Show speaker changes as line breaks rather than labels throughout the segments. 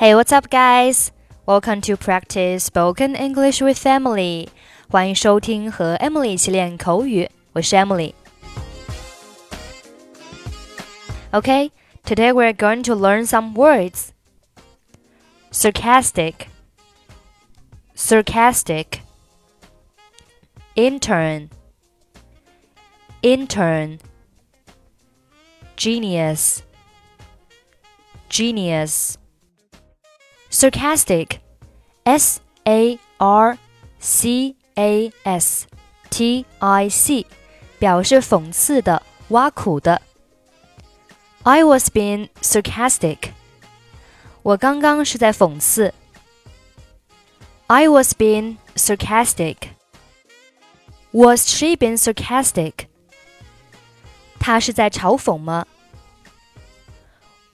Hey, what's up, guys? Welcome to practice spoken English with Emily. 欢迎收听和 Emily 一起练口语，我是 Emily。Okay, today we're going to learn some words. Sarcastic, sarcastic. Intern, intern. Genius, genius sarcastic, s a r c a s t i c，表示讽刺的、挖苦的。I was being sarcastic，我刚刚是在讽刺。I was being sarcastic. Was she being sarcastic? 她是在嘲讽吗？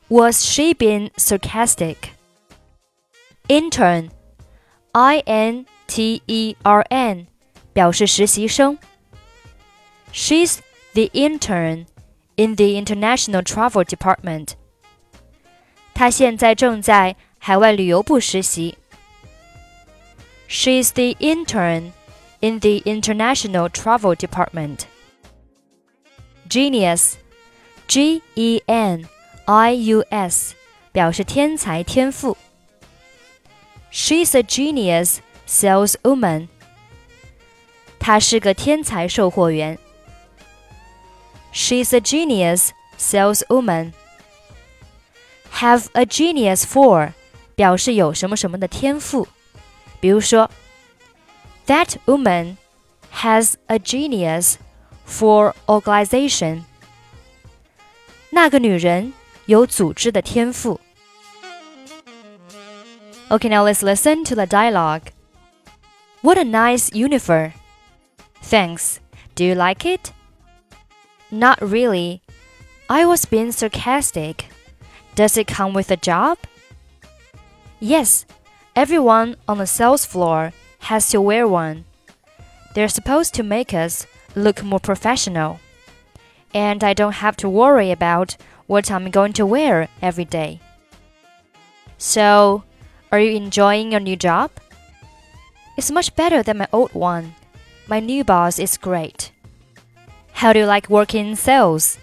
Was she being sarcastic? intern，i n t e r n，表示实习生。She's the intern in the international travel department。她现在正在海外旅游部实习。She's the intern in the international travel department. Genius, G E N I U S，表示天才、天赋。 She's a genius saleswoman. 她是个天才售货员。She's a genius saleswoman. Have a genius for 表示有什么什么的天赋。比如说，That woman has a genius for organization. 那个女人有组织的天赋。 Okay, now let's listen to the dialogue. What a nice uniform. Thanks. Do you like it? Not really. I was being sarcastic. Does it come with a job? Yes. Everyone on the sales floor has to wear one. They're supposed to make us look more professional. And I don't have to worry about what I'm going to wear every day. So, are you enjoying your new job? It's much better than my old one. My new boss is great. How do you like working in sales?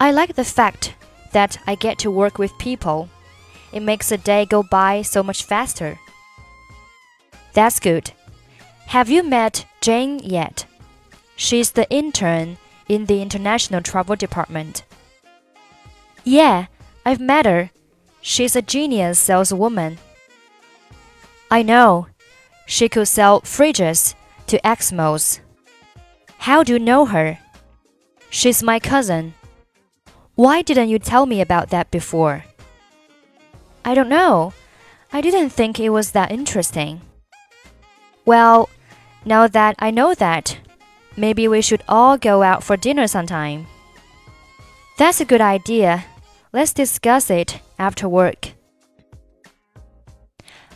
I like the fact that I get to work with people. It makes the day go by so much faster. That's good. Have you met Jane yet? She's the intern in the international travel department. Yeah, I've met her. She's a genius saleswoman. I know. She could sell fridges to Eskimos. How do you know her? She's my cousin. Why didn't you tell me about that before? I don't know. I didn't think it was that interesting. Well, now that I know that, maybe we should all go out for dinner sometime. That's a good idea. Let's discuss it after work.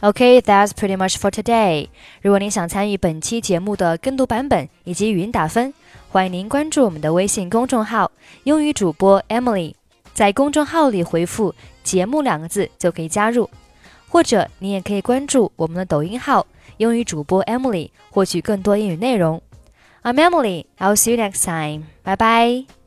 OK, that's pretty much for today. 如果您想参与本期节目的跟读版本以及语音打分，欢迎您关注我们的微信公众号“英语主播 Emily”。在公众号里回复“节目”两个字就可以加入，或者你也可以关注我们的抖音号“英语主播 Emily”，获取更多英语内容。I'm Emily. I'll see you next time. Bye bye.